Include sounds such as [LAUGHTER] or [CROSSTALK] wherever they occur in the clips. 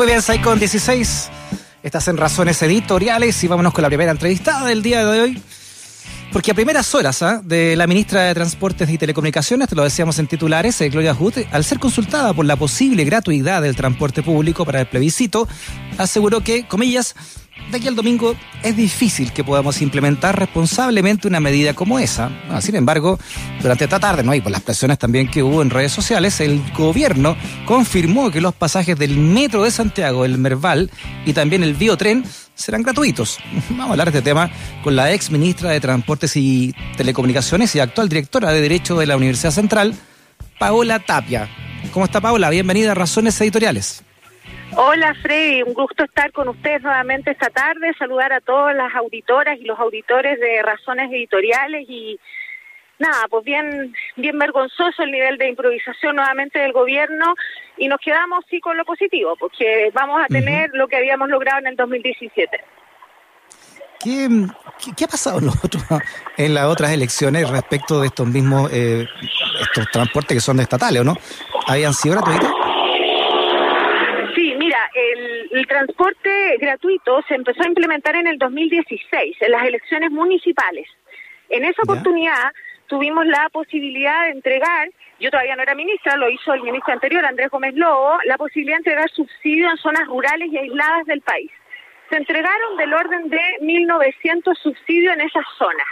Muy bien, con 16. Estás en Razones Editoriales y vámonos con la primera entrevistada del día de hoy. Porque a primeras horas ¿ah? de la ministra de Transportes y Telecomunicaciones, te lo decíamos en titulares, eh, Gloria Hood, al ser consultada por la posible gratuidad del transporte público para el plebiscito, aseguró que, comillas, de aquí al domingo es difícil que podamos implementar responsablemente una medida como esa. sin embargo, durante esta tarde, ¿no? y por las presiones también que hubo en redes sociales, el gobierno confirmó que los pasajes del Metro de Santiago, el Merval y también el Biotren serán gratuitos. [LAUGHS] Vamos a hablar de este tema con la ex ministra de Transportes y Telecomunicaciones y actual directora de Derecho de la Universidad Central, Paola Tapia. ¿Cómo está Paola? Bienvenida a Razones Editoriales. Hola Freddy, un gusto estar con ustedes nuevamente esta tarde, saludar a todas las auditoras y los auditores de Razones Editoriales y nada, pues bien, bien vergonzoso el nivel de improvisación nuevamente del gobierno y nos quedamos sí con lo positivo, porque vamos a tener lo que habíamos logrado en el 2017. ¿Qué, qué, ha pasado en, en, las otras elecciones respecto de estos mismos eh, estos transportes que son estatales o no? ¿Habían sido gratuitos? El, transporte gratuito se empezó a implementar en el 2016, en las elecciones municipales. En esa oportunidad tuvimos la posibilidad de entregar, yo todavía no era ministra, lo hizo el ministro anterior, Andrés Gómez Lobo, la posibilidad de entregar subsidios en zonas rurales y aisladas del país. Se entregaron del orden de 1.900 subsidios en esas zonas,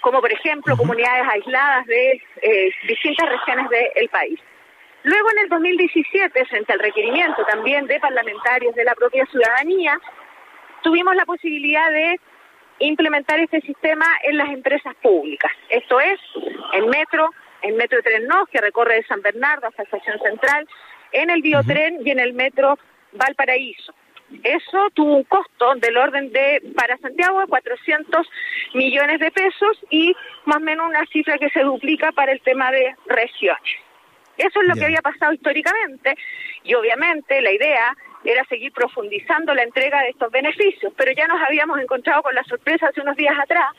como por ejemplo comunidades aisladas de eh, distintas regiones del país. Luego, en el 2017, frente al requerimiento también de parlamentarios de la propia ciudadanía, tuvimos la posibilidad de implementar este sistema en las empresas públicas. Esto es, en Metro, en Metro Tren Nos, que recorre de San Bernardo hasta Estación Central, en el Biotren y en el Metro Valparaíso. Eso tuvo un costo del orden de, para Santiago, de 400 millones de pesos y más o menos una cifra que se duplica para el tema de regiones. Eso es lo que había pasado históricamente y obviamente la idea era seguir profundizando la entrega de estos beneficios, pero ya nos habíamos encontrado con la sorpresa hace unos días atrás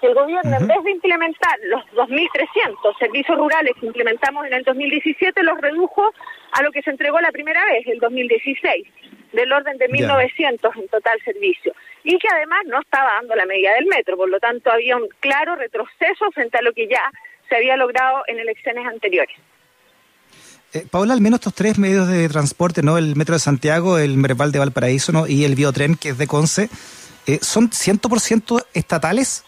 que el gobierno, en vez de implementar los 2.300 servicios rurales que implementamos en el 2017, los redujo a lo que se entregó la primera vez, el 2016, del orden de 1.900 en total servicio, y que además no estaba dando la medida del metro, por lo tanto había un claro retroceso frente a lo que ya se había logrado en elecciones anteriores. Eh, Paula, al menos estos tres medios de transporte, ¿no? El Metro de Santiago, el Merval de Valparaíso ¿no? y el Biotren, que es de Conce, eh, ¿son 100% estatales?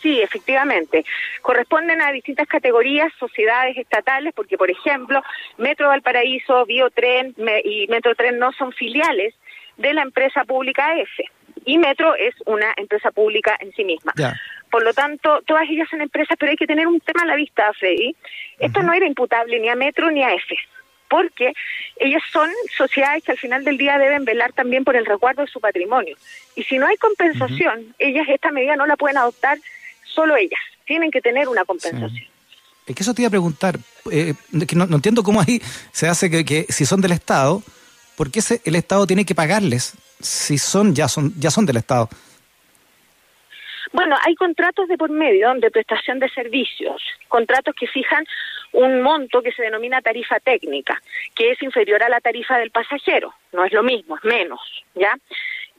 Sí, efectivamente. Corresponden a distintas categorías, sociedades estatales, porque, por ejemplo, Metro Valparaíso, Biotren y Metro Tren no son filiales de la empresa pública EFE. Y Metro es una empresa pública en sí misma. Por lo tanto, todas ellas son empresas, pero hay que tener un tema a la vista, Freddy. Esto no era imputable ni a Metro ni a EFE, porque ellas son sociedades que al final del día deben velar también por el resguardo de su patrimonio. Y si no hay compensación, ellas esta medida no la pueden adoptar solo ellas, tienen que tener una compensación. Es que eso te iba a preguntar, eh, que no, entiendo cómo ahí se hace que, si son del Estado, ¿por qué el Estado tiene que pagarles si son ya son ya son del Estado? Bueno, hay contratos de por medio de prestación de servicios, contratos que fijan un monto que se denomina tarifa técnica, que es inferior a la tarifa del pasajero, no es lo mismo, es menos, ¿ya?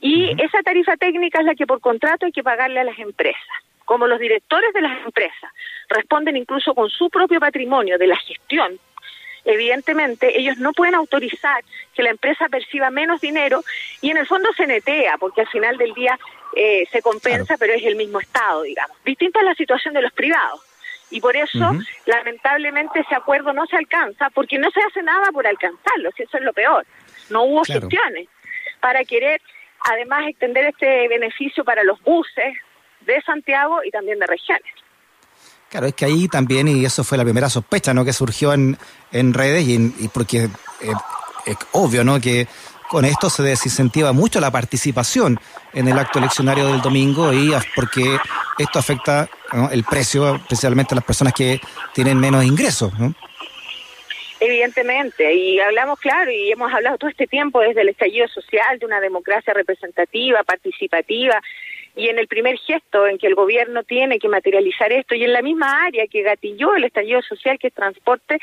Y esa tarifa técnica es la que por contrato hay que pagarle a las empresas. Como los directores de las empresas responden incluso con su propio patrimonio de la gestión evidentemente ellos no pueden autorizar que la empresa perciba menos dinero y en el fondo se netea, porque al final del día eh, se compensa, pero es el mismo Estado, digamos. Distinta es la situación de los privados. Y por eso, lamentablemente, ese acuerdo no se alcanza, porque no se hace nada por alcanzarlo, si eso es lo peor. No hubo gestiones para querer, además, extender este beneficio para los buses de Santiago y también de regiones. Claro, es que ahí también, y eso fue la primera sospecha, ¿no? Que surgió en, en redes y, porque eh, es obvio, ¿no? Que con esto se desincentiva mucho la participación en el acto eleccionario del domingo y porque esto afecta el precio, especialmente a las personas que tienen menos ingresos, ¿no? Evidentemente, y hablamos claro, y hemos hablado todo este tiempo desde el estallido social de una democracia representativa, participativa, y en el primer gesto en que el gobierno tiene que materializar esto y en la misma área que gatilló el estallido social que es transporte,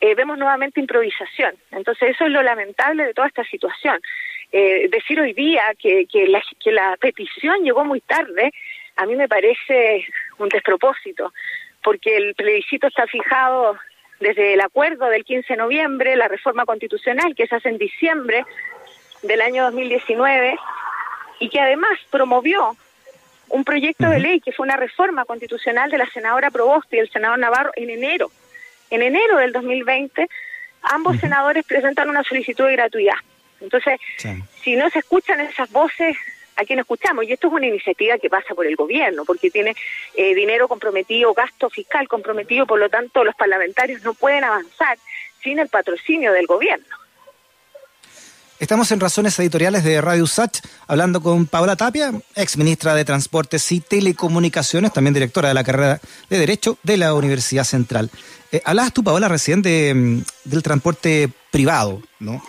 eh, vemos nuevamente improvisación. Entonces eso es lo lamentable de toda esta situación. Eh, decir hoy día que, que, la, que la petición llegó muy tarde, a mí me parece un despropósito, porque el plebiscito está fijado desde el acuerdo del 15 de noviembre, la reforma constitucional que se hace en diciembre del año 2019 y que además promovió un proyecto de ley que fue una reforma constitucional de la senadora Proboste y el senador Navarro en enero. En enero del 2020, ambos senadores presentan una solicitud de gratuidad. Entonces, si no se escuchan esas voces, ¿a quién escuchamos? Y esto es una iniciativa que pasa por el gobierno, porque tiene eh, dinero comprometido, gasto fiscal comprometido, por lo tanto los parlamentarios no pueden avanzar sin el patrocinio del gobierno. Estamos en Razones Editoriales de Radio Sach hablando con Paola Tapia, ex ministra de Transportes y Telecomunicaciones, también directora de la carrera de Derecho de la Universidad Central. Eh, hablabas tú, Paola, recién de, mm, del transporte privado, ¿no?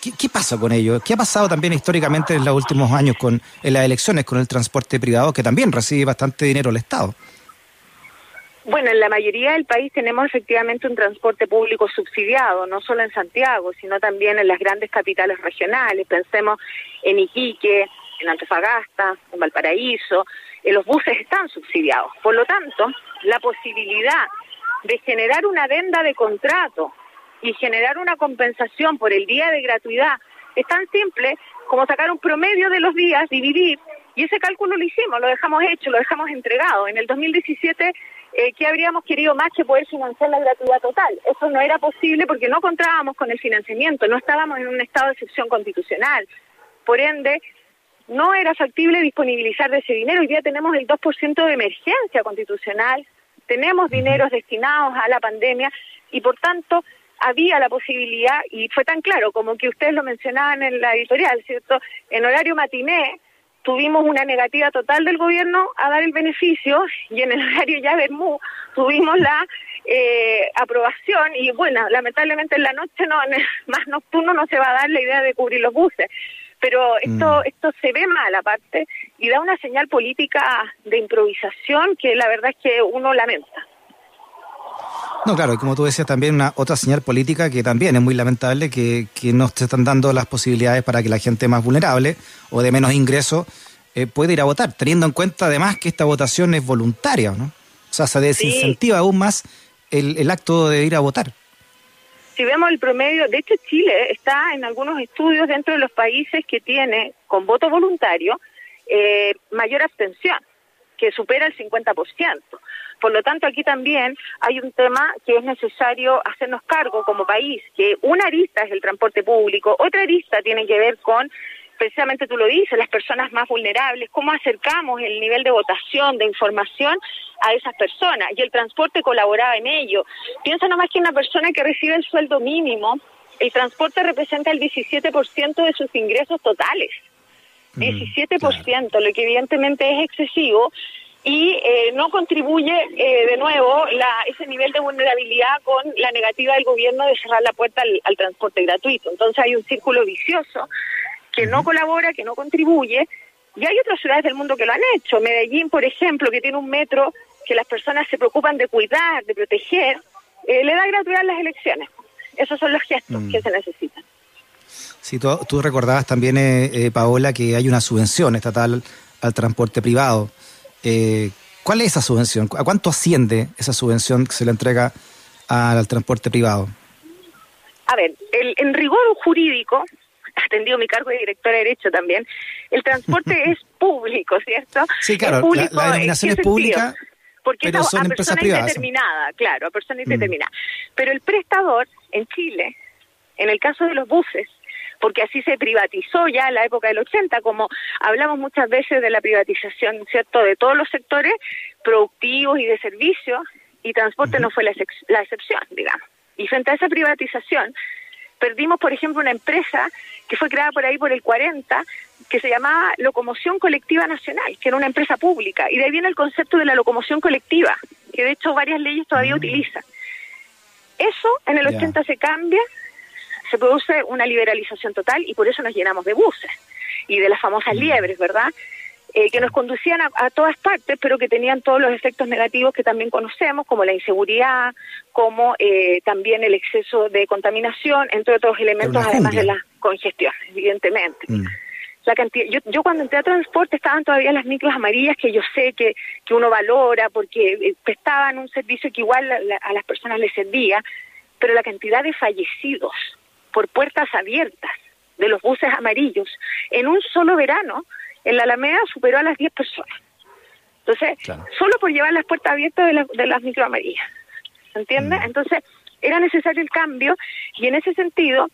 ¿Qué, pasa con ello? ¿Qué ha pasado también históricamente en los últimos años con en las elecciones con el transporte privado, que también recibe bastante dinero el Estado? Bueno, en la mayoría del país tenemos efectivamente un transporte público subsidiado, no solo en Santiago, sino también en las grandes capitales regionales. Pensemos en Iquique, en Antofagasta, en Valparaíso. Eh, los buses están subsidiados. Por lo tanto, la posibilidad de generar una adenda de contrato y generar una compensación por el día de gratuidad es tan simple como sacar un promedio de los días, dividir, y ese cálculo lo hicimos, lo dejamos hecho, lo dejamos entregado. En el 2017 eh, ¿qué habríamos querido más que poder financiar la gratuidad total? Eso no era posible porque no contábamos con el financiamiento, no estábamos en un estado de excepción constitucional. Por ende, no era factible disponibilizar de ese dinero. Hoy día tenemos el 2% de emergencia constitucional, tenemos dineros destinados a la pandemia y, por tanto, había la posibilidad, y fue tan claro como que ustedes lo mencionaban en la editorial, ¿cierto? En horario matiné, tuvimos una negativa total del gobierno a dar el beneficio y en el horario ya Bermú tuvimos la eh, aprobación y bueno, lamentablemente en la noche no, en el más nocturno no se va a dar la idea de cubrir los buses. Pero esto, mm. esto se ve mal aparte y da una señal política de improvisación que la verdad es que uno lamenta. No, claro, y como tú decías, también una otra señal política que también es muy lamentable que, que no se están dando las posibilidades para que la gente más vulnerable o de menos ingresos eh, pueda ir a votar, teniendo en cuenta además que esta votación es voluntaria, ¿no? O sea, se desincentiva aún más el, el acto de ir a votar. Si vemos el promedio, de hecho Chile está en algunos estudios dentro de los países que tiene con voto voluntario eh, mayor abstención, que supera el 50%. Por lo tanto, aquí también hay un tema que es necesario hacernos cargo como país, que una arista es el transporte público, otra arista tiene que ver con precisamente tú lo dices, las personas más vulnerables, cómo acercamos el nivel de votación, de información a esas personas. Y el transporte colaboraba en ello. Piensa nomás que una persona que recibe el sueldo mínimo, el transporte representa el 17% de sus ingresos totales. 17%, mm, lo que evidentemente es excesivo y eh, no contribuye eh, de nuevo la, ese nivel de vulnerabilidad con la negativa del gobierno de cerrar la puerta al, transporte gratuito. Entonces hay un círculo vicioso que no colabora, que no contribuye, y hay otras ciudades del mundo que lo han hecho. Medellín, por ejemplo, que tiene un metro que las personas se preocupan de cuidar, de proteger, eh, le da gratuidad las elecciones. Esos son los gestos mm. que se necesitan. Sí, tú, tú recordabas también, Paola, que hay una subvención estatal al transporte privado. Eh, ¿Cuál es esa subvención? ¿A cuánto asciende esa subvención que se le entrega al transporte privado? A ver, el, en rigor jurídico, atendido mi cargo de directora de Derecho también, el transporte [LAUGHS] es público, ¿cierto? Sí, claro, la, denominación es pública, porque pero son a persona indeterminada, claro, a persona mm. indeterminada. Pero el prestador en Chile, en el caso de los buses, porque así se privatizó ya en la época del 80, como hablamos muchas veces de la privatización, ¿cierto?, de todos los sectores productivos y de servicios, y transporte no fue la, la excepción, digamos. Y frente a esa privatización, perdimos, por ejemplo, una empresa que fue creada por ahí por el 40, que se llamaba Locomoción Colectiva Nacional, que era una empresa pública. Y de ahí viene el concepto de la locomoción colectiva, que de hecho varias leyes todavía mm. utilizan. Eso en el 80 se cambia se produce una liberalización total y por eso nos llenamos de buses y de las famosas mm. liebres, ¿verdad? eh, que nos conducían a, todas partes, pero que tenían todos los efectos negativos que también conocemos, como la inseguridad, como eh, también el exceso de contaminación, entre otros elementos, además de la congestión, evidentemente. Mm. La cantidad, yo, yo cuando entré a transporte estaban todavía las micros amarillas que yo sé que, que uno valora porque eh, prestaban un servicio que igual a las personas les servía, pero la cantidad de fallecidos por puertas abiertas de los buses amarillos en un solo verano en la Alameda superó a las 10 personas. Entonces, solo por llevar las puertas abiertas de, de las microamarillas. ¿Se entiende? Mm. Entonces, era necesario el cambio y en ese sentido,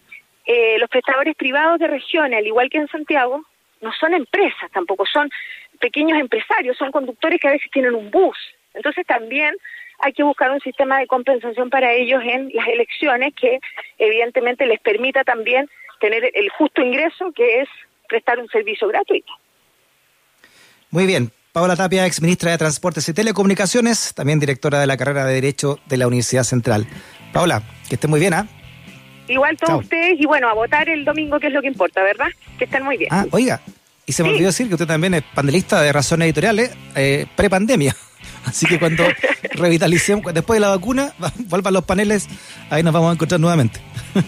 eh, los prestadores privados de regiones, al igual que en Santiago, no son empresas tampoco, son pequeños empresarios, son conductores que a veces tienen un bus. Entonces, también hay que buscar un sistema de compensación para ellos en las elecciones que evidentemente les permita también tener el justo ingreso que es prestar un servicio gratuito. Muy bien. Paola Tapia, ex ministra de Transportes y Telecomunicaciones, también directora de la carrera de Derecho de la Universidad Central. Paola, que esté muy bien, ¿ah? Igual todos ustedes y bueno, a votar el domingo, que es lo que importa, ¿verdad? Que estén muy bien. Ah, oiga, y se me olvidó decir que usted también es panelista de Razones Editoriales, eh, pre-pandemia. Así que cuando [LAUGHS] revitalicemos, después de la vacuna, vuelvan los paneles, ahí nos vamos a encontrar nuevamente.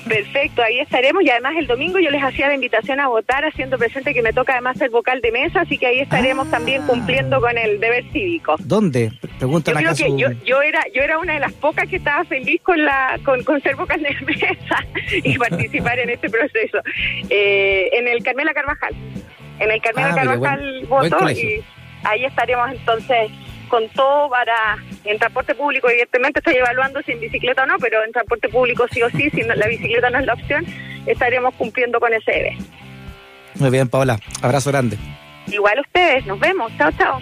Perfecto, ahí estaremos y además el domingo yo les hacía la invitación a votar haciendo presente que me toca además ser vocal de mesa, así que ahí estaremos también ah. cumpliendo con el deber cívico. ¿Dónde? Preguntan yo creo que yo, yo, era yo era una de las pocas que estaba feliz con la con, con ser vocal de [LAUGHS] mesa y [LAUGHS] participar en este proceso. Eh, en el Carmela Carvajal. En el Carmela ah, Carvajal voto y ahí estaremos entonces con todo para, en transporte público evidentemente estoy evaluando si en bicicleta o no, pero en transporte público sí o sí, si la bicicleta no es la opción, estaremos cumpliendo con ese deber. Muy bien, Paola. Abrazo grande. Igual ustedes, nos vemos. Chao, chao.